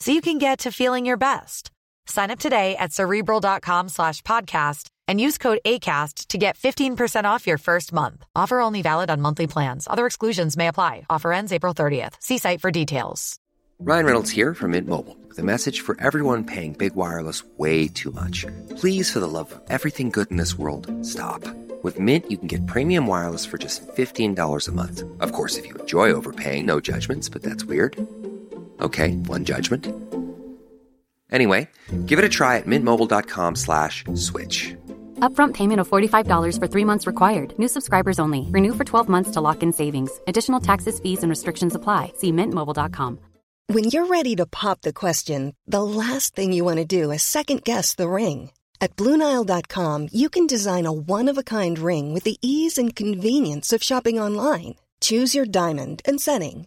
so you can get to feeling your best. Sign up today at cerebral.com slash podcast and use code ACAST to get 15% off your first month. Offer only valid on monthly plans. Other exclusions may apply. Offer ends April 30th. See site for details. Ryan Reynolds here from Mint Mobile with a message for everyone paying big wireless way too much. Please, for the love of everything good in this world, stop. With Mint, you can get premium wireless for just $15 a month. Of course, if you enjoy overpaying, no judgments, but that's weird. Okay, one judgment. Anyway, give it a try at mintmobile.com slash switch. Upfront payment of $45 for three months required. New subscribers only. Renew for 12 months to lock in savings. Additional taxes, fees, and restrictions apply. See mintmobile.com. When you're ready to pop the question, the last thing you want to do is second guess the ring. At Bluenile.com, you can design a one of a kind ring with the ease and convenience of shopping online. Choose your diamond and setting.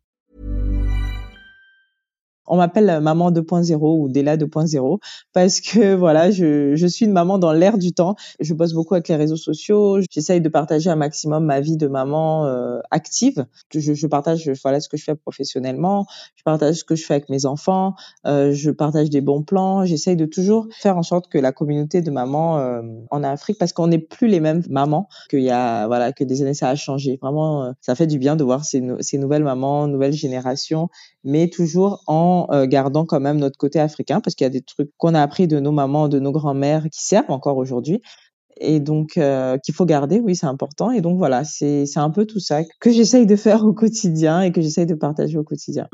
On m'appelle maman 2.0 ou Della 2.0 parce que voilà, je, je suis une maman dans l'air du temps. Je bosse beaucoup avec les réseaux sociaux. J'essaye de partager un maximum ma vie de maman euh, active. Je, je, partage voilà ce que je fais professionnellement. Je partage ce que je fais avec mes enfants. Euh, je partage des bons plans. J'essaye de toujours faire en sorte que la communauté de mamans euh, en Afrique, parce qu'on n'est plus les mêmes mamans qu'il y a voilà que des années ça a changé. Vraiment, euh, ça fait du bien de voir ces, ces nouvelles mamans, nouvelles générations, mais toujours en euh, gardant quand même notre côté africain, parce qu'il y a des trucs qu'on a appris de nos mamans, de nos grands-mères qui servent encore aujourd'hui et donc euh, qu'il faut garder, oui, c'est important. Et donc voilà, c'est un peu tout ça que j'essaye de faire au quotidien et que j'essaye de partager au quotidien.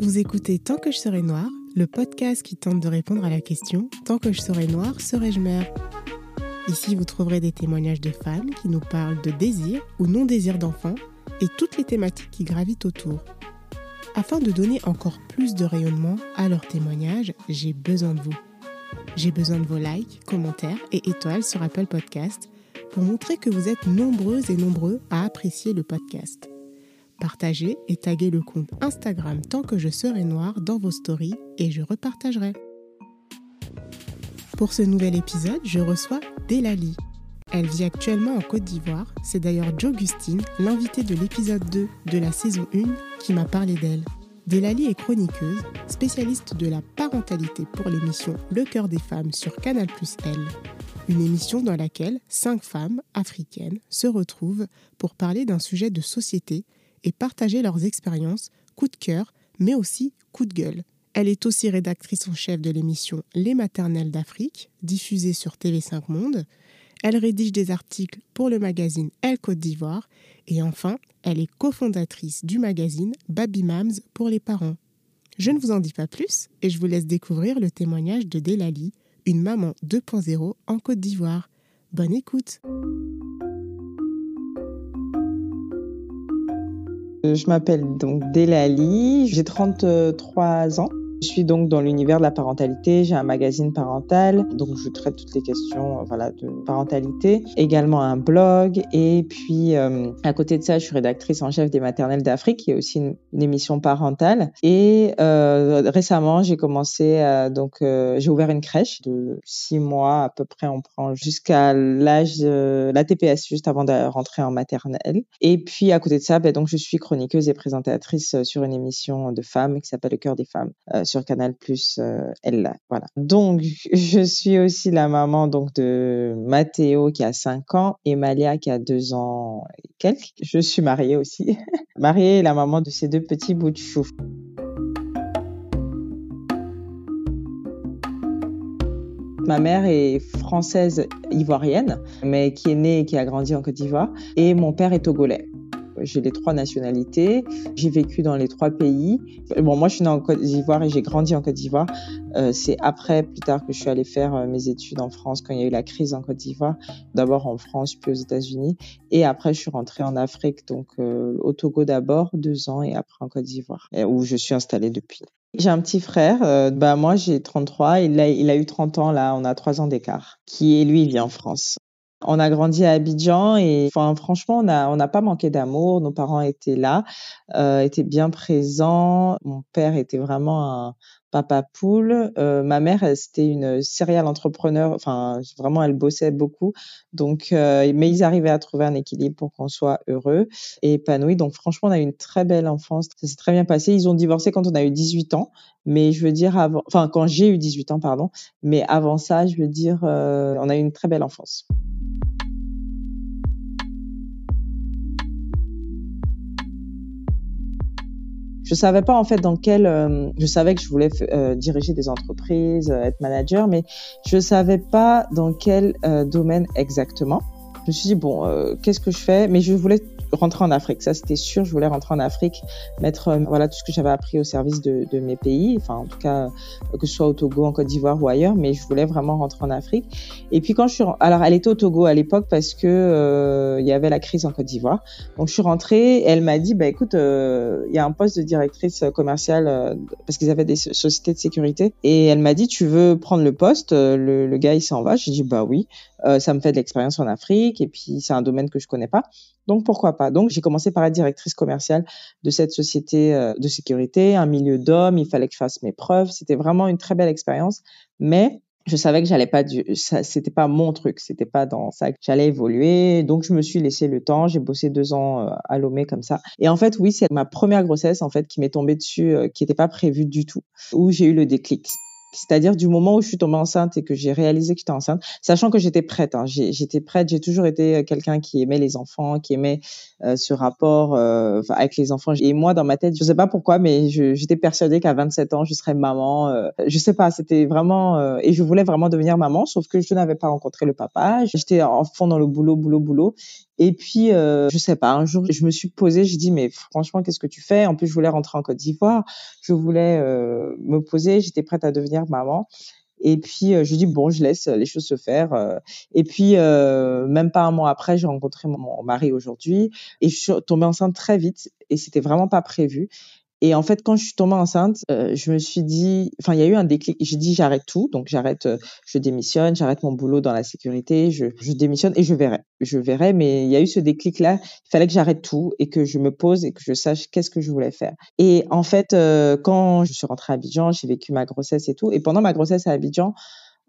Vous écoutez Tant que je serai noire, le podcast qui tente de répondre à la question Tant que je serai noire, serai-je mère? Ici, vous trouverez des témoignages de femmes qui nous parlent de désir ou non-désir d'enfants et toutes les thématiques qui gravitent autour. Afin de donner encore plus de rayonnement à leurs témoignages, j'ai besoin de vous. J'ai besoin de vos likes, commentaires et étoiles sur Apple Podcast pour montrer que vous êtes nombreuses et nombreux à apprécier le podcast. Partagez et taguez le compte Instagram tant que je serai noir dans vos stories et je repartagerai. Pour ce nouvel épisode, je reçois Delali, elle vit actuellement en Côte d'Ivoire. C'est d'ailleurs Joe Gustine, l'invité de l'épisode 2 de la saison 1, qui m'a parlé d'elle. Delali est chroniqueuse, spécialiste de la parentalité pour l'émission Le cœur des femmes sur Canal Plus L. Une émission dans laquelle cinq femmes africaines se retrouvent pour parler d'un sujet de société et partager leurs expériences, coup de cœur, mais aussi coup de gueule. Elle est aussi rédactrice en chef de l'émission Les maternelles d'Afrique, diffusée sur TV5 Monde, elle rédige des articles pour le magazine Elle Côte d'Ivoire et enfin, elle est cofondatrice du magazine Baby Mams pour les parents. Je ne vous en dis pas plus et je vous laisse découvrir le témoignage de Delali, une maman 2.0 en Côte d'Ivoire. Bonne écoute. Je m'appelle donc Delali, j'ai 33 ans. Je suis donc dans l'univers de la parentalité. J'ai un magazine parental, donc je traite toutes les questions, euh, voilà, de parentalité. Également un blog et puis euh, à côté de ça, je suis rédactrice en chef des maternelles d'Afrique, qui est aussi une, émission parentale. Et euh, récemment, j'ai commencé, donc j'ai ouvert une crèche de six mois à peu près. On prend jusqu'à l'âge de la TPS, juste avant de rentrer en maternelle. Et puis à côté de ça, ben, donc je suis chroniqueuse et présentatrice sur une émission de femmes qui s'appelle Le cœur des femmes sur Canal Plus euh, elle voilà. Donc je suis aussi la maman donc de Mathéo qui a 5 ans et Malia qui a 2 ans et quelques. Je suis mariée aussi. mariée et la maman de ces deux petits bouts de chou. Ma mère est française ivoirienne, mais qui est née et qui a grandi en Côte d'Ivoire. Et mon père est togolais. J'ai les trois nationalités. J'ai vécu dans les trois pays. Bon, moi, je suis née en Côte d'Ivoire et j'ai grandi en Côte d'Ivoire. Euh, c'est après, plus tard, que je suis allée faire euh, mes études en France quand il y a eu la crise en Côte d'Ivoire. D'abord en France, puis aux États-Unis. Et après, je suis rentrée en Afrique, donc euh, au Togo d'abord, deux ans, et après en Côte d'Ivoire, où je suis installée depuis. J'ai un petit frère, euh, bah moi j'ai 33, il a, il a eu 30 ans là, on a trois ans d'écart, qui est lui, il vit en France. On a grandi à Abidjan et enfin, franchement, on n'a on n'a pas manqué d'amour. Nos parents étaient là, euh, étaient bien présents. Mon père était vraiment un, papa poule. Euh, ma mère, c'était une serial entrepreneur. Enfin, vraiment, elle bossait beaucoup. Donc, euh, mais ils arrivaient à trouver un équilibre pour qu'on soit heureux et épanoui. Donc, franchement, on a eu une très belle enfance. Ça s'est très bien passé. Ils ont divorcé quand on a eu 18 ans. Mais je veux dire avant, enfin, quand j'ai eu 18 ans, pardon. Mais avant ça, je veux dire, euh, on a eu une très belle enfance. Je savais pas en fait dans quel. Euh, je savais que je voulais euh, diriger des entreprises, euh, être manager, mais je savais pas dans quel domaine exactement. Je me suis dit bon, qu'est-ce que je fais? Mais je voulais rentrer en Afrique. Ça, c'était sûr. Je voulais rentrer en Afrique, mettre euh, voilà tout ce que j'avais appris au service de, de, mes pays. Enfin, en tout cas, euh, que ce soit au Togo, en Côte d'Ivoire ou ailleurs. Mais je voulais vraiment rentrer en Afrique. Et puis quand je suis, alors elle était au Togo à l'époque parce que euh, il y avait la crise en Côte d'Ivoire. Donc je suis rentrée. Et elle m'a dit, bah écoute, il y a un poste de directrice commerciale parce qu'ils avaient des sociétés de sécurité. Et elle m'a dit, tu veux prendre le poste? Le, le gars il s'en va. J'ai dit bah oui. Ça me fait de l'expérience en Afrique et puis c'est un domaine que je connais pas. Donc pourquoi pas? Donc j'ai commencé par être directrice commerciale de cette société euh, de sécurité, un milieu d'hommes. Il fallait que je fasse mes preuves. C'était vraiment une très belle expérience, mais je savais que j'allais pas c'était pas mon truc, c'était pas dans ça que j'allais évoluer. Donc je me suis laissé le temps. J'ai bossé deux ans euh, à Lomé comme ça. Et en fait, oui, c'est ma première grossesse en fait qui m'est tombée dessus, euh, qui n'était pas prévue du tout, où j'ai eu le déclic c'est-à-dire du moment où je suis tombée enceinte et que j'ai réalisé que j'étais enceinte, sachant que j'étais prête. Hein, j'étais prête. J'ai toujours été euh, quelqu'un qui aimait les enfants, qui aimait euh, ce rapport euh, avec les enfants. Et moi, dans ma tête, je sais pas pourquoi, mais j'étais persuadée qu'à 27 ans, je serais maman. Euh, je sais pas. C'était vraiment euh, et je voulais vraiment devenir maman, sauf que je n'avais pas rencontré le papa. J'étais en fond dans le boulot, boulot, boulot. Et puis, euh, je sais pas, un jour, je me suis posée, je dis, mais franchement, qu'est-ce que tu fais? En plus, je voulais rentrer en Côte d'Ivoire, je voulais euh, me poser, j'étais prête à devenir maman. Et puis, euh, je dis, bon, je laisse les choses se faire. Euh. Et puis, euh, même pas un mois après, j'ai rencontré mon mari aujourd'hui. Et je suis tombée enceinte très vite. Et c'était vraiment pas prévu. Et en fait, quand je suis tombée enceinte, euh, je me suis dit, enfin, il y a eu un déclic. J'ai dit, j'arrête tout. Donc, j'arrête, euh, je démissionne, j'arrête mon boulot dans la sécurité, je, je, démissionne et je verrai. Je verrai, mais il y a eu ce déclic-là. Il fallait que j'arrête tout et que je me pose et que je sache qu'est-ce que je voulais faire. Et en fait, euh, quand je suis rentrée à Abidjan, j'ai vécu ma grossesse et tout. Et pendant ma grossesse à Abidjan,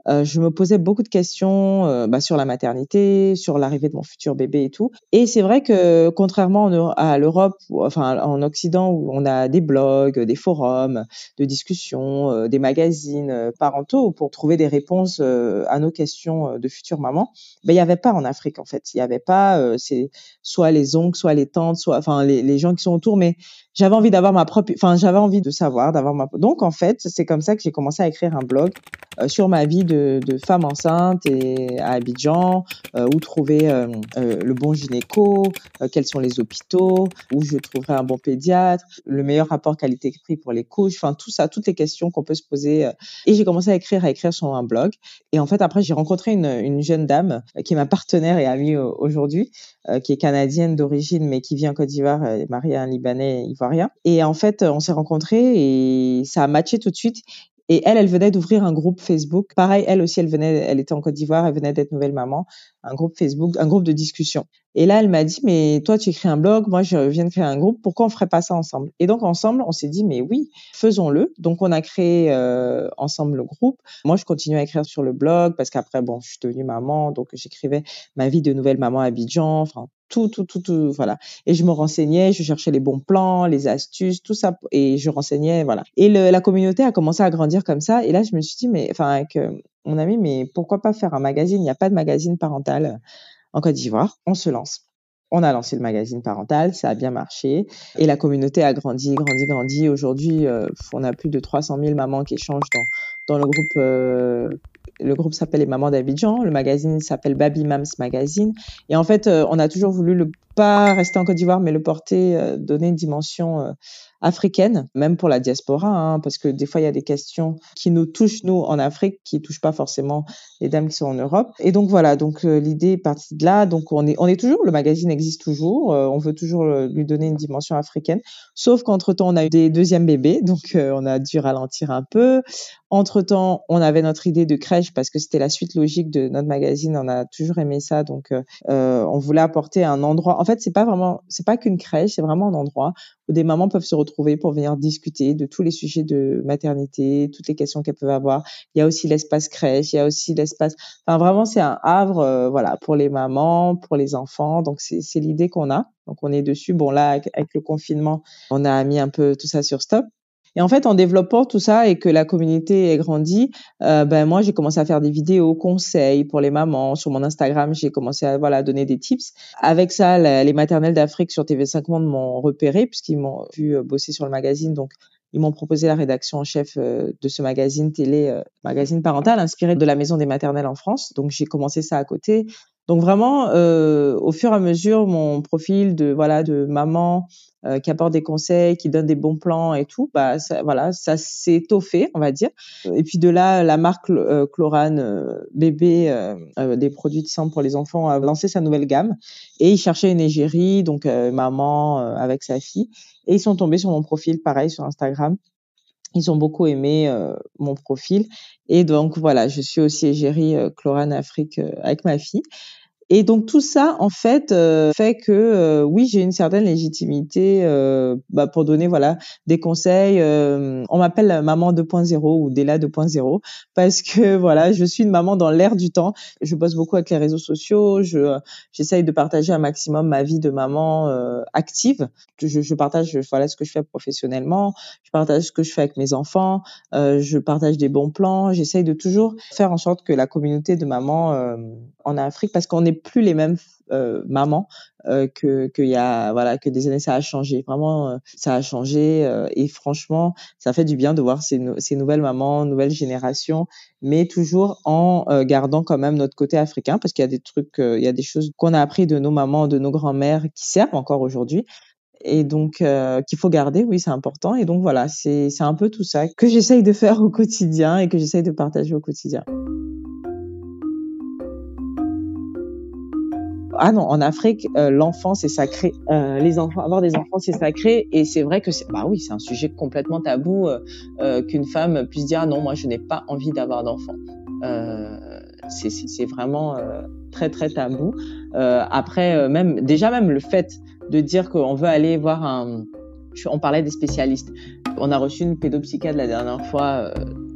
euh, je me posais beaucoup de questions euh, bah, sur la maternité, sur l'arrivée de mon futur bébé et tout. Et c'est vrai que contrairement à l'Europe, enfin en Occident où on a des blogs, des forums de discussion, euh, des magazines parentaux pour trouver des réponses à nos questions de futures mamans, ben il y avait pas en Afrique en fait. Il y avait pas, c'est soit les oncles, soit les tantes, soit enfin les, les gens qui sont autour, mais j'avais envie d'avoir ma propre, enfin j'avais envie de savoir, d'avoir ma. Donc en fait, c'est comme ça que j'ai commencé à écrire un blog euh, sur ma vie de, de, femme enceinte et à Abidjan, euh, où trouver euh, le bon gynéco, quels sont les hôpitaux, où je trouverai un bon pédiatre, le meilleur rapport qualité-prix pour les couches, enfin tout ça, toutes les questions qu'on peut se poser. Et j'ai commencé à écrire, à écrire sur un blog. Et en fait après j'ai rencontré une, une jeune dame qui est ma partenaire et amie aujourd'hui, qui est canadienne d'origine mais qui vit en Côte d'Ivoire, mariée à un Libanais Et en fait, on s'est rencontrés et ça a matché tout de suite. Et elle, elle venait d'ouvrir un groupe Facebook. Pareil, elle aussi, elle venait, elle était en Côte d'Ivoire, elle venait d'être nouvelle maman. Un groupe Facebook, un groupe de discussion. Et là, elle m'a dit, mais toi, tu écris un blog, moi, je viens de créer un groupe. Pourquoi on ferait pas ça ensemble? Et donc, ensemble, on s'est dit, mais oui, faisons-le. Donc, on a créé euh, ensemble le groupe. Moi, je continue à écrire sur le blog parce qu'après, bon, je suis devenue maman, donc j'écrivais ma vie de nouvelle maman à Abidjan, enfin tout, tout, tout, tout, voilà. Et je me renseignais, je cherchais les bons plans, les astuces, tout ça, et je renseignais, voilà. Et le, la communauté a commencé à grandir comme ça. Et là, je me suis dit, mais, enfin, euh, mon ami, mais pourquoi pas faire un magazine? Il n'y a pas de magazine parental en Côte d'Ivoire. On se lance. On a lancé le magazine parental, ça a bien marché et la communauté a grandi, grandi, grandi. Aujourd'hui, euh, on a plus de 300 000 mamans qui échangent dans dans le groupe euh, le groupe s'appelle les Mamans d'Abidjan, le magazine s'appelle Baby Mams Magazine. Et en fait, euh, on a toujours voulu le pas rester en Côte d'Ivoire, mais le porter, euh, donner une dimension euh, africaine, même pour la diaspora, hein, parce que des fois, il y a des questions qui nous touchent, nous, en Afrique, qui touchent pas forcément les dames qui sont en Europe. Et donc, voilà, donc euh, l'idée est partie de là. Donc, on est, on est toujours, le magazine existe toujours, euh, on veut toujours euh, lui donner une dimension africaine, sauf qu'entre-temps, on a eu des deuxièmes bébés, donc on a dû ralentir un peu. Entre-temps, on avait notre idée de crèche parce que c'était la suite logique de notre magazine, on a toujours aimé ça, donc on voulait apporter un endroit. En fait, c'est pas vraiment, c'est pas qu'une crèche, c'est vraiment un endroit où des mamans peuvent se retrouver pour venir discuter de tous les sujets de maternité, toutes les questions qu'elles peuvent avoir. Il y a aussi l'espace crèche, il y a aussi l'espace. Enfin, vraiment, c'est un havre, euh, voilà, pour les mamans, pour les enfants. Donc, c'est l'idée qu'on a. Donc, on est dessus. Bon, là, avec, avec le confinement, on a mis un peu tout ça sur stop. Et en fait, en développant tout ça et que la communauté ait grandi, euh, ben moi j'ai commencé à faire des vidéos conseils pour les mamans sur mon Instagram. J'ai commencé à voilà donner des tips. Avec ça, les maternelles d'Afrique sur TV5 Monde m'ont repéré puisqu'ils m'ont vu euh, bosser sur le magazine. Donc ils m'ont proposé la rédaction en chef euh, de ce magazine télé, magazine parental inspiré de la maison des maternelles en France. Donc j'ai commencé ça à côté. Donc vraiment, euh, au fur et à mesure, mon profil de voilà de maman euh, qui apporte des conseils, qui donne des bons plans et tout, bah ça, voilà, ça s'est étoffé, on va dire. Et puis de là, la marque euh, Chlorane euh, bébé, euh, des produits de sang pour les enfants, a lancé sa nouvelle gamme et ils cherchaient une égérie, donc maman avec sa fille, et ils sont tombés sur mon profil, pareil sur Instagram. Ils ont beaucoup aimé mon profil et donc voilà, je suis aussi égérie Chlorane Afrique avec ma fille. Et donc tout ça, en fait, euh, fait que euh, oui, j'ai une certaine légitimité euh, bah, pour donner voilà des conseils. on m'appelle maman 2.0 ou Della 2.0 parce que voilà, je suis une maman dans l'air du temps. Je bosse beaucoup avec les réseaux sociaux. Je j'essaye de partager un maximum ma vie de maman active. Je, je, partage voilà ce que je fais professionnellement. Je partage ce que je fais avec mes enfants. je partage des bons plans. J'essaye de toujours faire en sorte que la communauté de mamans en Afrique, parce qu'on est plus les mêmes euh, mamans euh, que qu'il y a voilà que des années. Ça a changé. Vraiment euh, ça a changé et franchement ça fait du bien de voir ces, nouvelles mamans nouvelles générations mais toujours en gardant quand même notre côté africain parce qu'il y a des trucs il y a des choses qu'on a appris de nos mamans de nos grands-mères qui servent encore aujourd'hui et donc qu'il faut garder. Oui c'est important. Et donc voilà c'est un peu tout ça que j'essaye de faire au quotidien et que j'essaye de partager au quotidien ah non, en Afrique, euh, l'enfant c'est sacré. Euh, les enfants, avoir des enfants c'est sacré, et c'est vrai que c'est, bah oui, c'est un sujet complètement tabou euh, qu'une femme puisse dire non, moi je n'ai pas envie d'avoir d'enfant. C'est, c'est vraiment très très tabou. après, même déjà même le fait de dire qu'on veut aller voir un, on parlait des spécialistes. On a reçu une pédopsychiatre la dernière fois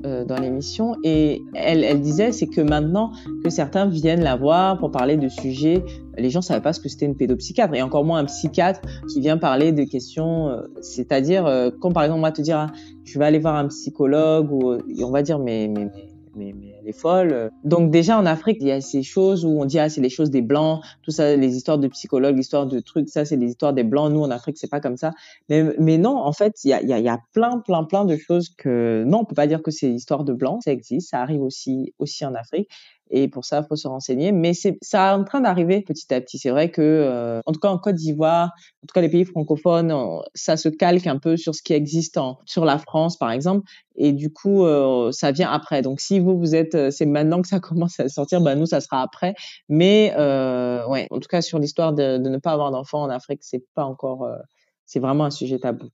euh, dans l'émission. Et elle, elle disait c'est que maintenant que certains viennent la voir pour parler de sujets, les gens savaient pas ce que c'était une pédopsychiatre. Et encore moins un psychiatre qui vient parler de questions, euh, c'est-à-dire euh, quand par exemple on va te dire ah, je vais aller voir un psychologue ou on va dire mais mais, mais elle est folle. Donc déjà en Afrique, il y a ces choses où on dit ah c'est les choses des blancs, tout ça, les histoires de psychologues, l'histoire de trucs, ça c'est les histoires des blancs. Nous en Afrique c'est pas comme ça. Mais, non, en fait il y a, y, a, y a plein plein plein de choses que non on peut pas dire que c'est l'histoire de blancs, ça existe, ça arrive aussi aussi en Afrique. Et pour ça, il faut se renseigner. Mais c'est ça est en train d'arriver petit à petit. C'est vrai que, euh, en tout cas en Côte d'Ivoire, en tout cas les pays francophones, ça se calque un peu sur ce qui existe en, sur la France, par exemple. Et du coup, euh, ça vient après. Donc si vous vous êtes, euh, c'est maintenant que ça commence à sortir, ben nous ça sera après. Mais euh, ouais, en tout cas sur l'histoire de, de, ne pas avoir d'enfants en Afrique, c'est pas encore, euh, c'est vraiment un sujet tabou.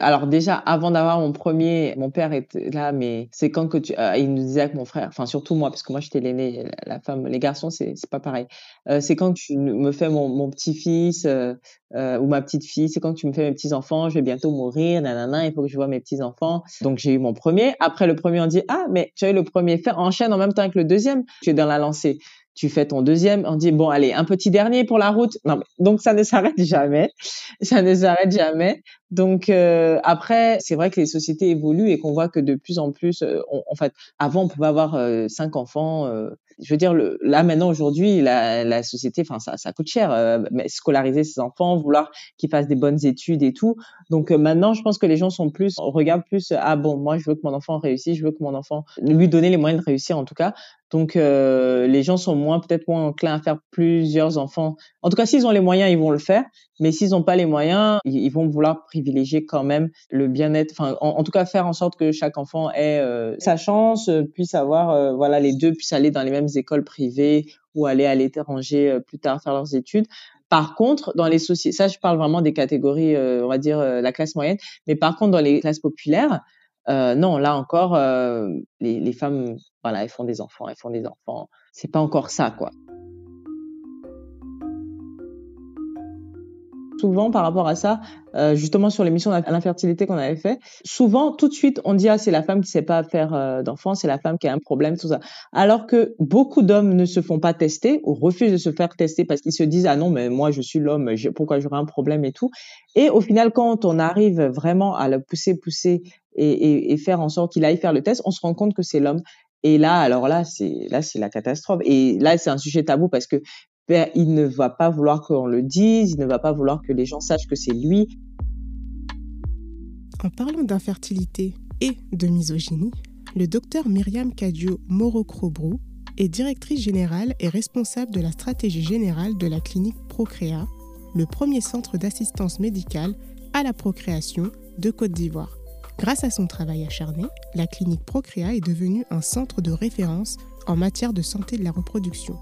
Alors déjà, avant d'avoir mon premier, mon père était là, mais c'est quand que tu, euh, il nous disait avec mon frère, enfin surtout moi, parce que moi j'étais l'aîné, la, femme, les garçons c'est c'est pas pareil. Euh, c'est quand tu me fais mon, mon petit-fils euh, euh, ou ma petite fille, c'est quand tu me fais mes petits enfants, je vais bientôt mourir, nanana, il faut que je vois mes petits enfants. Donc j'ai eu mon premier. Après le premier, on dit ah mais tu as eu le premier, faire enchaîne en même temps avec le deuxième. Tu es dans la lancée tu fais ton deuxième, on dit bon allez un petit dernier pour la route. Non mais, donc ça ne s'arrête jamais, ça ne s'arrête jamais. Donc euh, après, c'est vrai que les sociétés évoluent et qu'on voit que de plus en plus, euh, en fait, avant on pouvait avoir euh, cinq enfants. je veux dire, le, là maintenant aujourd'hui, la, la société, enfin ça, ça coûte cher, mais scolariser ses enfants, vouloir qu'ils fassent des bonnes études et tout. Donc maintenant, je pense que les gens sont plus, on regarde plus, ah bon, moi je veux que mon enfant réussisse, je veux que mon enfant lui donner les moyens de réussir en tout cas. Donc euh, les gens sont moins peut-être moins enclins à faire plusieurs enfants. En tout cas, s'ils ont les moyens, ils vont le faire. Mais s'ils n'ont pas les moyens, ils, vont vouloir privilégier quand même le bien-être. Enfin, en, tout cas, faire en sorte que chaque enfant ait euh, sa chance, euh, puisse avoir, voilà, les deux puissent aller dans les mêmes écoles privées ou aller à l'étranger plus tard faire leurs études. Par contre, dans les sociétés, ça, je parle vraiment des catégories, on va dire la classe moyenne. Mais par contre, dans les classes populaires, euh, non, là encore, euh, les, les, femmes, voilà, elles font des enfants, elles font des enfants. C'est pas encore ça, quoi. Souvent, par rapport à ça, euh, justement sur l'émission à l'infertilité qu'on avait fait, souvent, tout de suite, on dit ah c'est la femme qui sait pas faire euh, d'enfants, c'est la femme qui a un problème, tout ça. Alors que beaucoup d'hommes ne se font pas tester ou refusent de se faire tester parce qu'ils se disent ah non mais moi je suis l'homme, pourquoi j'aurais un problème et tout. Et au final, quand on arrive vraiment à le pousser, pousser et, et, faire en sorte qu'il aille faire le test, on se rend compte que c'est l'homme. Et là, alors là, c'est là, c'est la catastrophe. Et là, c'est un sujet tabou parce que il ne va pas vouloir qu'on le dise, il ne va pas vouloir que les gens sachent que c'est lui. En parlant d'infertilité et de misogynie, le docteur Myriam Kadio Morocrobrou est directrice générale et responsable de la stratégie générale de la clinique Procréa, le premier centre d'assistance médicale à la procréation de Côte d'Ivoire. Grâce à son travail acharné, la clinique Procréa est devenue un centre de référence en matière de santé de la reproduction.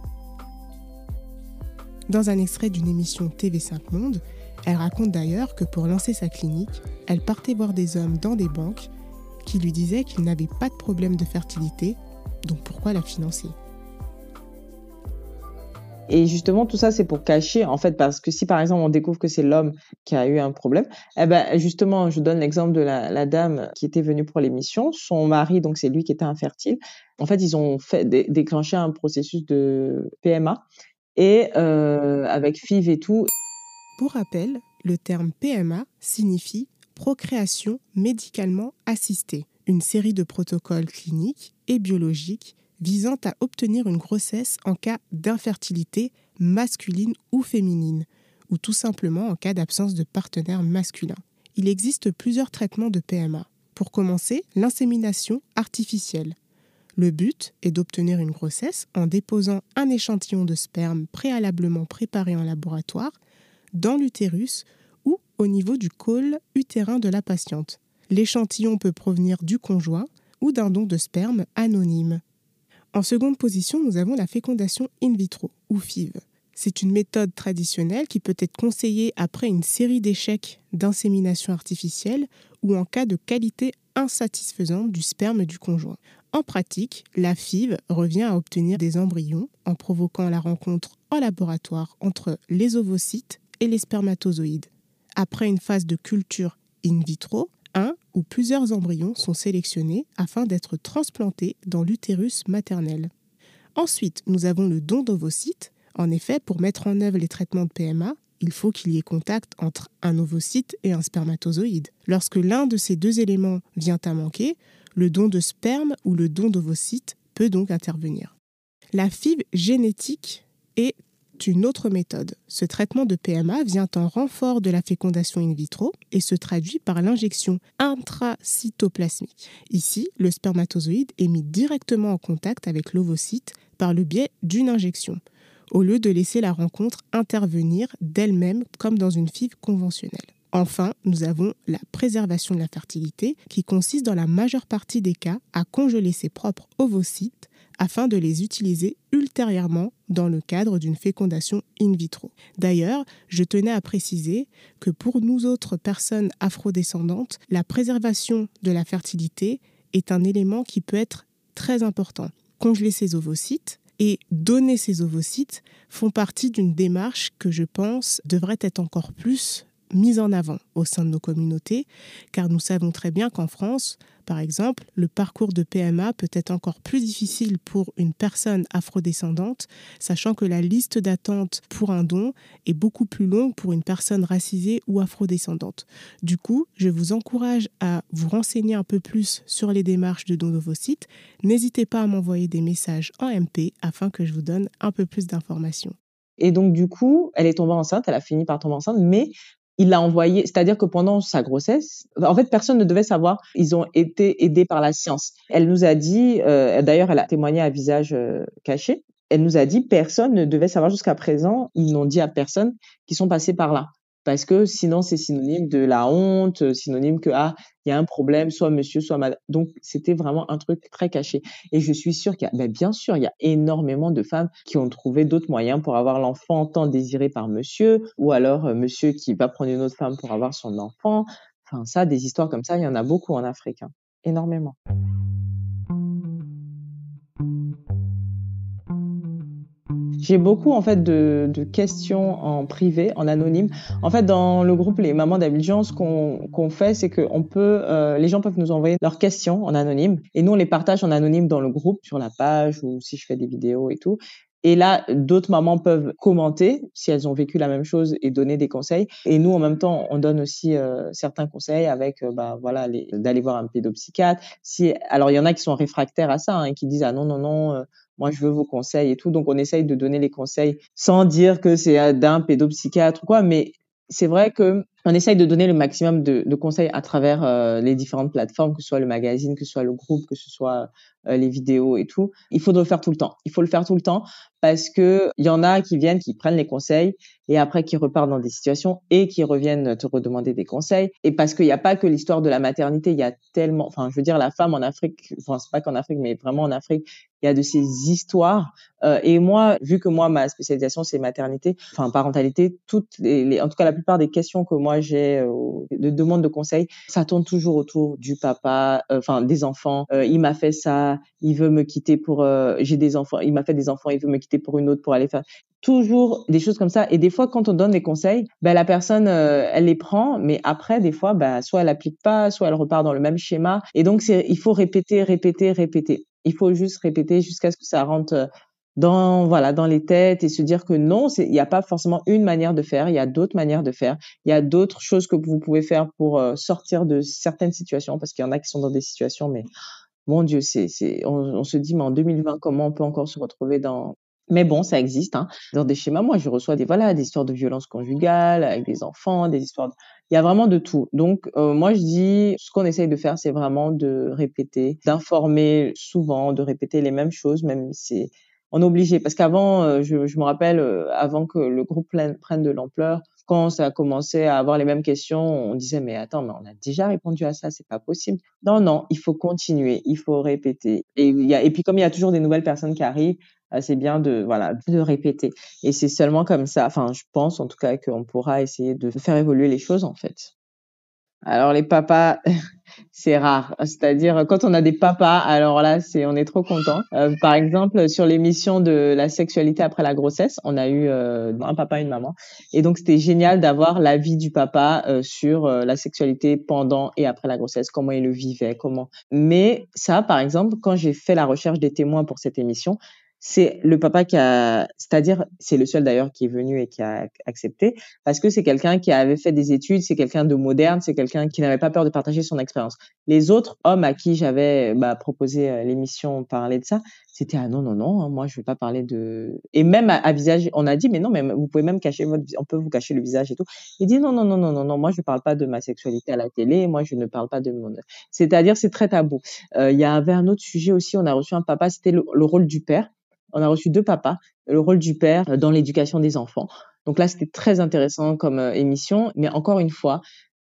Dans un extrait d'une émission TV5 Monde, elle raconte d'ailleurs que pour lancer sa clinique, elle partait voir des hommes dans des banques qui lui disaient qu'ils n'avaient pas de problème de fertilité, donc pourquoi la financer? Et justement, tout ça, c'est pour cacher, en fait, parce que si par exemple on découvre que c'est l'homme qui a eu un problème, eh ben justement, je donne l'exemple de la, dame qui était venue pour l'émission. Son mari, donc c'est lui qui était infertile. En fait, ils ont déclenché un processus de PMA et euh, avec FIV et tout. Pour rappel, le terme PMA signifie procréation médicalement assistée, une série de protocoles cliniques et biologiques visant à obtenir une grossesse en cas d'infertilité masculine ou féminine, ou tout simplement en cas d'absence de partenaire masculin. Il existe plusieurs traitements de PMA. Pour commencer, l'insémination artificielle. Le but est d'obtenir une grossesse en déposant un échantillon de sperme préalablement préparé en laboratoire dans l'utérus ou au niveau du col utérin de la patiente. L'échantillon peut provenir du conjoint ou d'un don de sperme anonyme. En seconde position, nous avons la fécondation in vitro, ou FIV. C'est une méthode traditionnelle qui peut être conseillée après une série d'échecs d'insémination artificielle ou en cas de qualité insatisfaisante du sperme du conjoint. En pratique, la FIV revient à obtenir des embryons en provoquant la rencontre en laboratoire entre les ovocytes et les spermatozoïdes. Après une phase de culture in vitro, un ou plusieurs embryons sont sélectionnés afin d'être transplantés dans l'utérus maternel. Ensuite, nous avons le don d'ovocytes. En effet, pour mettre en œuvre les traitements de PMA, il faut qu'il y ait contact entre un ovocyte et un spermatozoïde. Lorsque l'un de ces deux éléments vient à manquer, le don de sperme ou le don d'ovocytes peut donc intervenir. La fibre génétique est une autre méthode. Ce traitement de PMA vient en renfort de la fécondation in vitro et se traduit par l'injection intracytoplasmique. Ici, le spermatozoïde est mis directement en contact avec l'ovocyte par le biais d'une injection, au lieu de laisser la rencontre intervenir d'elle-même comme dans une fibre conventionnelle. Enfin, nous avons la préservation de la fertilité qui consiste dans la majeure partie des cas à congeler ses propres ovocytes afin de les utiliser ultérieurement dans le cadre d'une fécondation in vitro. D'ailleurs, je tenais à préciser que pour nous autres personnes afrodescendantes, la préservation de la fertilité est un élément qui peut être très important. Congeler ses ovocytes et donner ses ovocytes font partie d'une démarche que je pense devrait être encore plus mise en avant au sein de nos communautés, car nous savons très bien qu'en France, par exemple, le parcours de PMA peut être encore plus difficile pour une personne afrodescendante, sachant que la liste d'attente pour un don est beaucoup plus longue pour une personne racisée ou afrodescendante. Du coup, je vous encourage à vous renseigner un peu plus sur les démarches de don de vos sites. N'hésitez pas à m'envoyer des messages en MP afin que je vous donne un peu plus d'informations. Et donc, du coup, elle est tombée enceinte, elle a fini par tomber enceinte, mais il l'a envoyé, c'est-à-dire que pendant sa grossesse, en fait, personne ne devait savoir. Ils ont été aidés par la science. Elle nous a dit, euh, d'ailleurs, elle a témoigné à visage euh, caché. Elle nous a dit, personne ne devait savoir jusqu'à présent. Ils n'ont dit à personne qu'ils sont passés par là parce que sinon c'est synonyme de la honte, euh, synonyme que ah il y a un problème, soit monsieur, soit madame. Donc c'était vraiment un truc très caché. Et je suis sûre qu'il y a, ben, bien sûr, il y a énormément de femmes qui ont trouvé d'autres moyens pour avoir l'enfant tant désiré par monsieur, ou alors euh, monsieur qui va prendre une autre femme pour avoir son enfant. Enfin ça, des histoires comme ça, il y en a beaucoup en Afrique, hein. énormément. J'ai beaucoup en fait de, de, questions en privé, en anonyme. En fait, dans le groupe Les Mamans d'Abidjan, ce qu'on fait, c'est que peut, euh, les gens peuvent nous envoyer leurs questions en anonyme, et nous on les partage en anonyme dans le groupe sur la page ou si je fais des vidéos et tout. Et là, d'autres mamans peuvent commenter si elles ont vécu la même chose et donner des conseils. Et nous, en même temps, on donne aussi euh, certains conseils avec, euh, bah voilà, d'aller voir un pédopsychiatre. Si, alors il y en a qui sont réfractaires à ça, hein, qui disent ah non non non, euh, moi je veux vos conseils et tout. Donc on essaye de donner les conseils sans dire que c'est d'un pédopsychiatre ou quoi, mais c'est vrai que on essaye de donner le maximum de, de conseils à travers euh, les différentes plateformes, que ce soit le magazine, que ce soit le groupe, que ce soit euh, les vidéos et tout. Il faut le faire tout le temps. Il faut le faire tout le temps parce que il y en a qui viennent, qui prennent les conseils et après qui repartent dans des situations et qui reviennent te redemander des conseils. Et parce qu'il n'y a pas que l'histoire de la maternité, il y a tellement, enfin, je veux dire, la femme en Afrique, enfin, c'est pas qu'en Afrique, mais vraiment en Afrique, il y a de ces histoires. Euh, et moi, vu que moi, ma spécialisation, c'est maternité, enfin, parentalité, toutes les, en tout cas, la plupart des questions que moi moi j'ai euh, de demandes de conseils, ça tourne toujours autour du papa, euh, enfin des enfants. Euh, il m'a fait ça, il veut me quitter pour. j'ai des enfants, il m'a fait des enfants, il veut me quitter pour une autre pour aller faire toujours des choses comme ça. Et des fois, quand on donne des conseils, ben, la personne, elle les prend, mais après, des fois, ben, soit elle applique pas, soit elle repart dans le même schéma. Et donc, il faut répéter, répéter, répéter. Il faut juste répéter jusqu'à ce que ça rentre dans voilà dans les têtes et se dire que non, il n'y a pas forcément une manière de faire, il y a d'autres manières de faire, il y a d'autres choses que vous pouvez faire pour euh, sortir de certaines situations parce qu'il y en a qui sont dans des situations mais mon Dieu, c'est c'est on, se dit mais en 2020 comment on peut encore se retrouver dans mais bon, ça existe hein. dans des schémas. Moi, je reçois des voilà des histoires de violence conjugale avec des enfants, des histoires. Il y a vraiment de tout. Donc euh, moi, je dis ce qu'on essaye de faire, c'est vraiment de répéter, d'informer souvent, de répéter les mêmes choses, même si on est obligé parce qu'avant, euh, je, je, me rappelle, euh, avant que le groupe prenne de l'ampleur, quand ça a commencé à avoir les mêmes questions, on disait mais attends, mais on a déjà répondu à ça, c'est pas possible. Non, non, il faut continuer, il faut répéter. Et y a, et puis comme il y a toujours des nouvelles personnes qui arrivent, euh, c'est bien de voilà de répéter. Et c'est seulement comme ça, enfin je pense en tout cas qu'on pourra essayer de faire évoluer les choses en fait. Alors les papas, c'est rare. C'est-à-dire quand on a des papas, alors là, c'est on est trop content. Euh, par exemple, sur l'émission de la sexualité après la grossesse, on a eu euh, un papa et une maman, et donc c'était génial d'avoir l'avis du papa euh, sur la sexualité pendant et après la grossesse, comment il le vivait, comment. Mais ça, par exemple, quand j'ai fait la recherche des témoins pour cette émission, c'est le papa qui a, c'est-à-dire, c'est le seul d'ailleurs qui est venu et qui a accepté, parce que c'est quelqu'un qui avait fait des études, c'est quelqu'un de moderne, c'est quelqu'un qui n'avait pas peur de partager son expérience. Les autres hommes à qui j'avais bah, proposé euh, l'émission parler de ça, c'était ah non non non, hein, moi je vais pas parler de. Et même à, visage, on a dit mais non mais vous pouvez même cacher votre, on peut vous cacher le visage et tout. Il dit non non non non non non, moi je parle pas de ma sexualité à la télé, moi je ne parle pas de mon. C'est-à-dire c'est très tabou. Euh, il y avait un autre sujet aussi, on a reçu un papa, c'était le rôle du père on a reçu deux papas, le rôle du père euh, dans l'éducation des enfants. Donc là, c'était très intéressant comme euh, émission, mais encore une fois,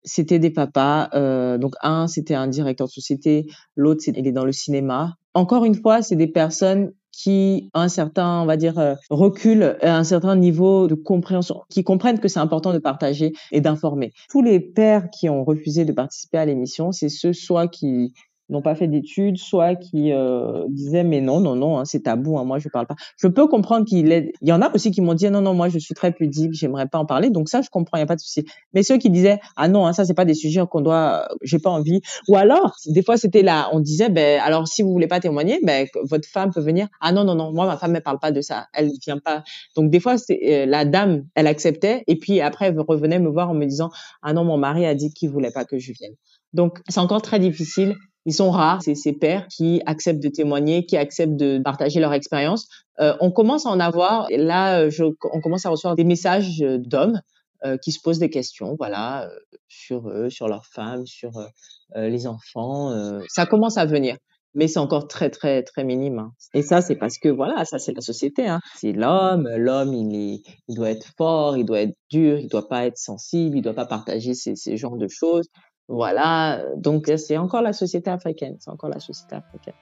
c'était des papas. Euh, donc un, c'était un directeur de société, l'autre, il est dans le cinéma. Encore une fois, c'est des personnes qui ont un certain, on va dire, recul, un certain niveau de compréhension, qui comprennent que c'est important de partager et d'informer. Tous les pères qui ont refusé de participer à l'émission, c'est ceux soit qui n'ont pas fait d'études, soit qui euh, disaient mais non, non, non, hein, c'est tabou, hein, moi je parle pas. Je peux comprendre qu'il est. Y en a aussi qui m'ont dit non, non, moi je suis très pudique, j'aimerais pas en parler. Donc ça, je comprends, il y a pas de souci. Mais ceux qui disaient ah non, hein, ça c'est pas des sujets qu'on doit, j'ai pas envie. Ou alors, des fois c'était là, on disait ben alors si vous voulez pas témoigner, ben votre femme peut venir. Ah non, non, non, moi ma femme elle parle pas de ça, elle vient pas. Donc des fois c'est euh, la dame, elle acceptait et puis après elle revenait me voir en me disant ah non, mon mari a dit qu'il voulait pas que je vienne. Donc c'est encore très difficile ils sont rares, c'est ces pères qui acceptent de témoigner, qui acceptent de partager leur expérience. Euh, on commence à en avoir, là, je, on commence à recevoir des messages d'hommes euh, qui se posent des questions, voilà, euh, sur eux, sur leurs femmes, sur euh, les enfants. ça commence à venir, mais c'est encore très très très minime. Hein. Et ça, c'est parce que voilà, ça c'est la société. Hein. C'est l'homme, l'homme, il il doit être fort, il doit être dur, il doit pas être sensible, il doit pas partager ces, ces genres de choses. Voilà, donc c'est encore la société africaine, c'est encore la société africaine.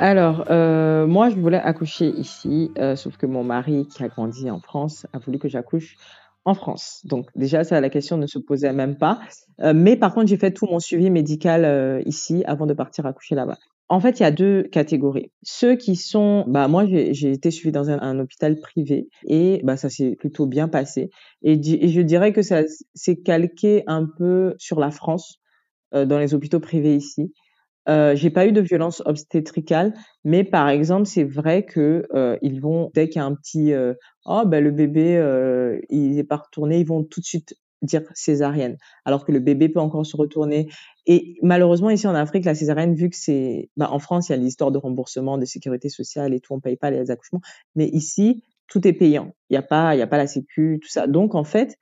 Alors, euh, moi, je voulais accoucher ici, euh, sauf que mon mari, qui a grandi en France, a voulu que j'accouche en France. Donc, déjà, la question ne se posait même pas. Euh, mais par contre, j'ai fait tout mon suivi médical ici avant de partir accoucher là-bas. En fait, il y a deux catégories. Ceux qui sont, bah moi j'ai été suivie dans un, hôpital privé et bah ça s'est plutôt bien passé. Et, je dirais que ça s'est calqué un peu sur la France euh, dans les hôpitaux privés ici. Euh, j'ai pas eu de violence obstétricale, mais par exemple, c'est vrai que euh, ils vont dès qu'il y a un petit euh, oh ben le bébé euh, il est pas retourné, ils vont tout de suite dire césarienne, alors que le bébé peut encore se retourner. Et malheureusement, ici en Afrique, la césarienne, vu que c'est, bah, en France, il y a l'histoire de remboursement, de sécurité sociale et tout, on paye pas les accouchements. Mais ici, tout est payant. Il n'y a pas, y a pas la sécu, tout ça. Donc, en fait,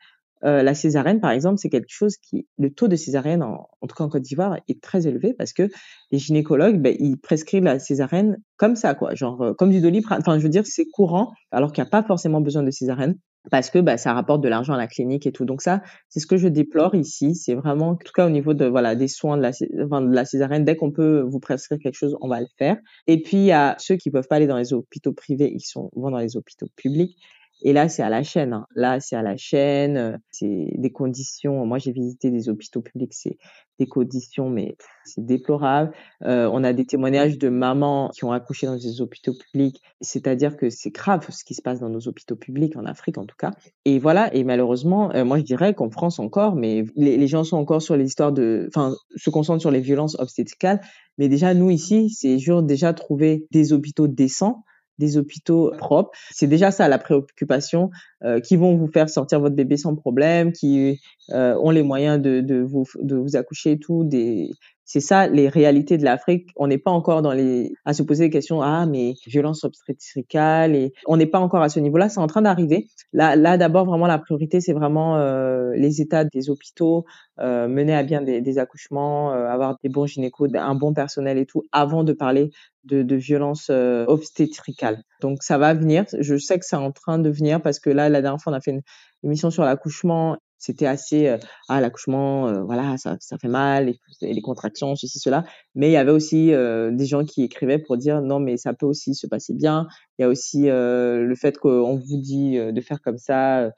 euh, la césarienne, par exemple, c'est quelque chose qui, le taux de césarienne, en, en tout cas en Côte d'Ivoire, est très élevé parce que les gynécologues, ben, ils prescrivent la césarienne comme ça, quoi, genre euh, comme du doliprane. Enfin, je veux dire, c'est courant, alors qu'il n'y a pas forcément besoin de césarienne parce que bah, ça rapporte de l'argent à la clinique et tout. Donc ça, c'est ce que je déplore ici. C'est vraiment, en tout cas au niveau de voilà des soins de la, de la césarienne, dès qu'on peut vous prescrire quelque chose, on va le faire. Et puis il y a ceux qui peuvent pas aller dans les hôpitaux privés, ils sont vont dans les hôpitaux publics. Et là, c'est à la chaîne. Hein. Là, c'est à la chaîne. Euh, c'est des conditions. Moi, j'ai visité des hôpitaux publics. C'est des conditions, mais c'est déplorable. Euh, on a des témoignages de mamans qui ont accouché dans des hôpitaux publics. C'est-à-dire que c'est grave ce qui se passe dans nos hôpitaux publics, en Afrique en tout cas. Et voilà. Et malheureusement, euh, moi, je dirais qu'en France encore, mais les, gens sont encore sur les histoires de, enfin, se concentrent sur les violences obstétricales. Mais déjà, nous ici, c'est juste déjà trouver des hôpitaux décents des hôpitaux propres. C'est déjà ça la préoccupation, euh, qui vont vous faire sortir votre bébé sans problème, qui euh, ont les moyens de, de, vous, de vous accoucher et tout, des, c'est ça les réalités de l'Afrique. On n'est pas encore dans les à se poser des questions ah mais violence obstétricale et on n'est pas encore à ce niveau-là. C'est en train d'arriver. Là, là d'abord vraiment la priorité c'est vraiment euh, les états des hôpitaux, euh, mener à bien des, des accouchements, euh, avoir des bons gynécos, un bon personnel et tout avant de parler de, de violence euh, obstétricale. Donc ça va venir. Je sais que c'est en train de venir parce que là la dernière fois on a fait une émission sur l'accouchement c'était assez euh, ah l'accouchement euh, voilà ça, ça fait mal les, les, contractions ceci cela mais il y avait aussi des gens qui écrivaient pour dire non mais ça peut aussi se passer bien il y a aussi le fait qu'on vous dit de faire comme ça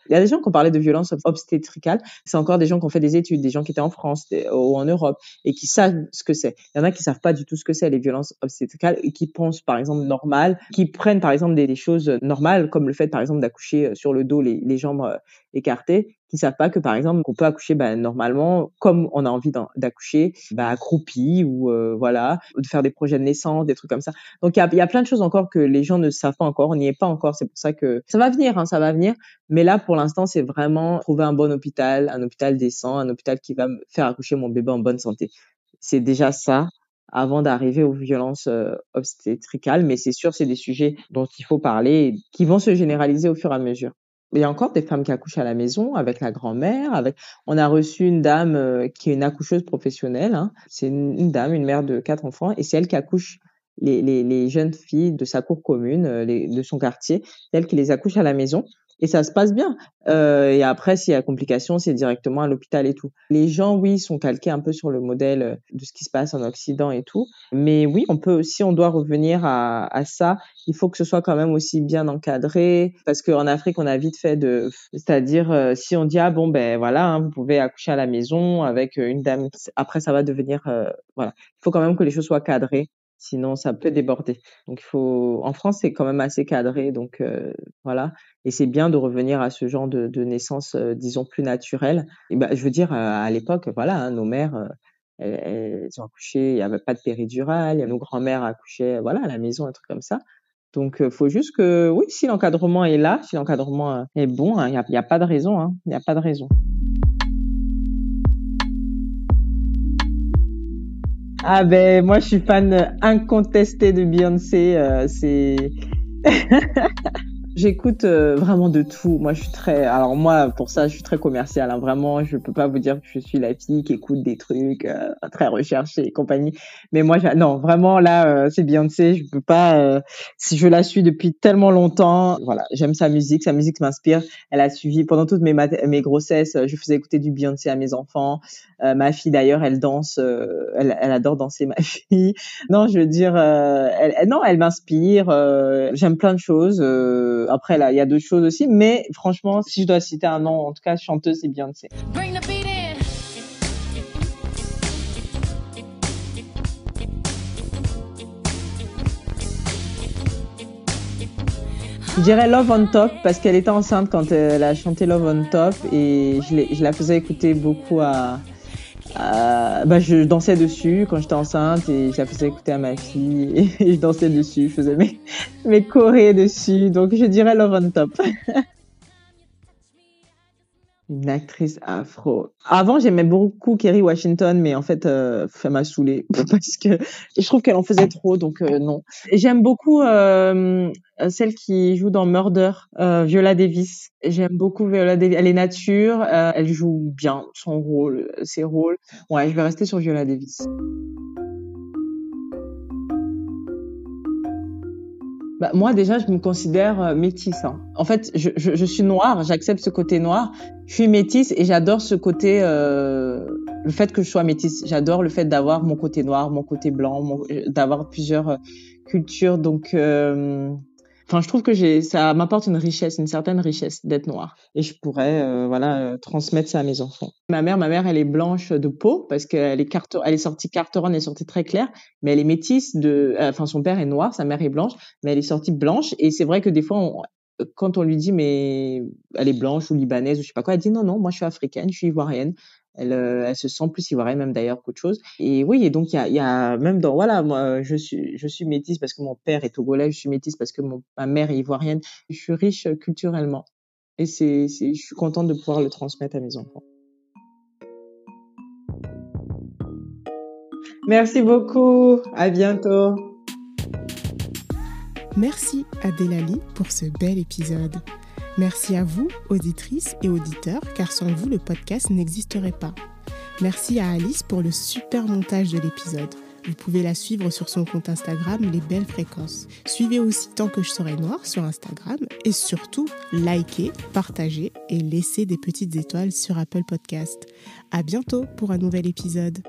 il y a des gens qui ont parlé de violence obstétricale. C'est encore des gens qui ont fait des études des gens qui étaient en France ou en Europe et qui savent ce que c'est. Il y en a qui savent pas du tout ce que c'est les violences obstétricales et qui pensent par exemple normal qui prennent par exemple des, choses normales comme le fait par exemple d'accoucher sur le dos les, les jambes écartées qui savent pas que par exemple qu'on peut accoucher bah, normalement comme on a envie d'accoucher bah, accroupi ou euh, voilà de faire des projets de naissance des trucs comme ça. Donc il y a, y a, plein de choses encore que les gens ne savent pas encore on n'y est pas encore c'est pour ça que ça va venir hein, ça va venir mais là pour l'instant c'est vraiment trouver un bon hôpital un hôpital décent un hôpital qui va me faire accoucher mon bébé en bonne santé c'est déjà ça avant d'arriver aux violences euh, obstétricales mais c'est sûr c'est des sujets dont il faut parler qui vont se généraliser au fur et à mesure il y a encore des femmes qui accouchent à la maison avec la grand-mère. On a reçu une dame euh, qui est une accoucheuse professionnelle. Hein. C'est une, dame, une mère de quatre enfants, et c'est elle qui accouche les, les, les, jeunes filles de sa cour commune, euh, les, de son quartier. C'est elle qui les accouche à la maison. et ça se passe bien. Euh, et après, s'il y a complications, c'est directement à l'hôpital et tout. Les gens, oui, sont calqués un peu sur le modèle euh, de ce qui se passe en Occident et tout. Mais oui, on peut, si on doit revenir à, à ça, il faut que ce soit quand même aussi bien encadré, parce qu'en Afrique, on a vite fait de, c'est-à-dire euh, si on dit ah bon ben voilà, hein, vous pouvez accoucher à la maison avec une dame. Après, ça va devenir voilà. Il faut quand même que les choses soient cadrées sinon ça peut déborder. Donc il faut, en France c'est quand même assez cadré, donc euh, voilà. Et c'est bien de revenir à ce genre de, naissance, euh, disons plus naturelle. Et ben, je veux dire à, l'époque, voilà, hein, nos mères, euh, elles, ont accouché, il n'y avait pas de péridurale, nos grands-mères accouchaient, voilà, à la maison, un truc comme ça. Donc il faut juste que, oui, si l'encadrement est là, si l'encadrement est bon, hein, il n'y a, y a pas de raison, hein, il n'y a pas de raison. Ah ben moi je suis fan incontesté de Beyoncé. Euh, c'est J'écoute euh, vraiment de tout. Moi, je suis très. Alors moi, pour ça, je suis très commercial. Hein. Vraiment, je peux pas vous dire que je suis la fille qui écoute des trucs euh, très recherchés et compagnie. Mais moi, non, vraiment là, euh, c'est Beyoncé. Je peux pas. si je la suis depuis tellement longtemps, voilà, j'aime sa musique. Sa musique m'inspire. Elle a suivi pendant toutes mes mes grossesses. Je faisais écouter du Beyoncé à mes enfants. ma fille d'ailleurs, elle danse. Elle, elle, adore danser. Ma fille. Non, je veux dire, elle, non, elle m'inspire. j'aime plein de choses après, là, il y a d'autres choses aussi. Mais franchement, si je dois citer un nom, en tout cas, chanteuse, c'est Beyoncé. Je dirais Love on Top parce qu'elle était enceinte quand elle a chanté Love on Top et je, je la faisais écouter beaucoup à, euh, bah, je dansais dessus quand j'étais enceinte et je faisais écouter à ma fille et je dansais dessus, je faisais mes, mes chorés dessus. Donc je dirais Love on Top. Une actrice afro. Avant, j'aimais beaucoup Kerry Washington, mais en fait, euh, elle m'a saoulée parce que je trouve qu'elle en faisait trop, donc euh, non. J'aime beaucoup euh, celle qui joue dans Murder, Viola Davis. J'aime beaucoup Viola Davis. Elle est nature, elle joue bien son rôle, ses rôles. Ouais, je vais rester sur Viola Davis. Bah, moi déjà, je me considère euh, métisse. Hein. En fait, je, je, je suis noire, j'accepte ce côté noir. Je suis métisse et j'adore ce côté, euh, le fait que je sois métisse. J'adore le fait d'avoir mon côté noir, mon côté blanc, d'avoir plusieurs euh, cultures. Donc, euh, Enfin, je trouve que j'ai, ça m'apporte une richesse, une certaine richesse d'être noire. Et je pourrais, euh, voilà, euh, transmettre ça à mes enfants. Ma mère, ma mère, elle est blanche de peau parce qu'elle est elle est sortie carteronne, elle est sortie très claire, mais elle est métisse de, enfin, son père est noir, sa mère est blanche, mais elle est sortie blanche. Et c'est vrai que des fois, quand on lui dit mais elle est blanche ou libanaise ou je sais pas quoi, elle dit non non moi je suis africaine, je suis ivoirienne. Elle, euh, elle se sent plus ivoirienne même d'ailleurs qu'autre chose. Et oui, et donc il y a, même dans voilà, moi je suis métisse parce que mon père est togolais, je suis métisse parce que ma mère est ivoirienne. Je suis riche euh, culturellement et c'est je suis contente de pouvoir le transmettre à mes enfants. Merci beaucoup, à bientôt. Merci à pour ce bel épisode. Merci à vous, auditrices et auditeurs, car sans vous, le podcast n'existerait pas. Merci à Alice pour le super montage de l'épisode. Vous pouvez la suivre sur son compte Instagram Les Belles Fréquences. Suivez aussi Tant que je serai noire sur Instagram et surtout, likez, partagez et laissez des petites étoiles sur Apple Podcast. À bientôt pour un nouvel épisode.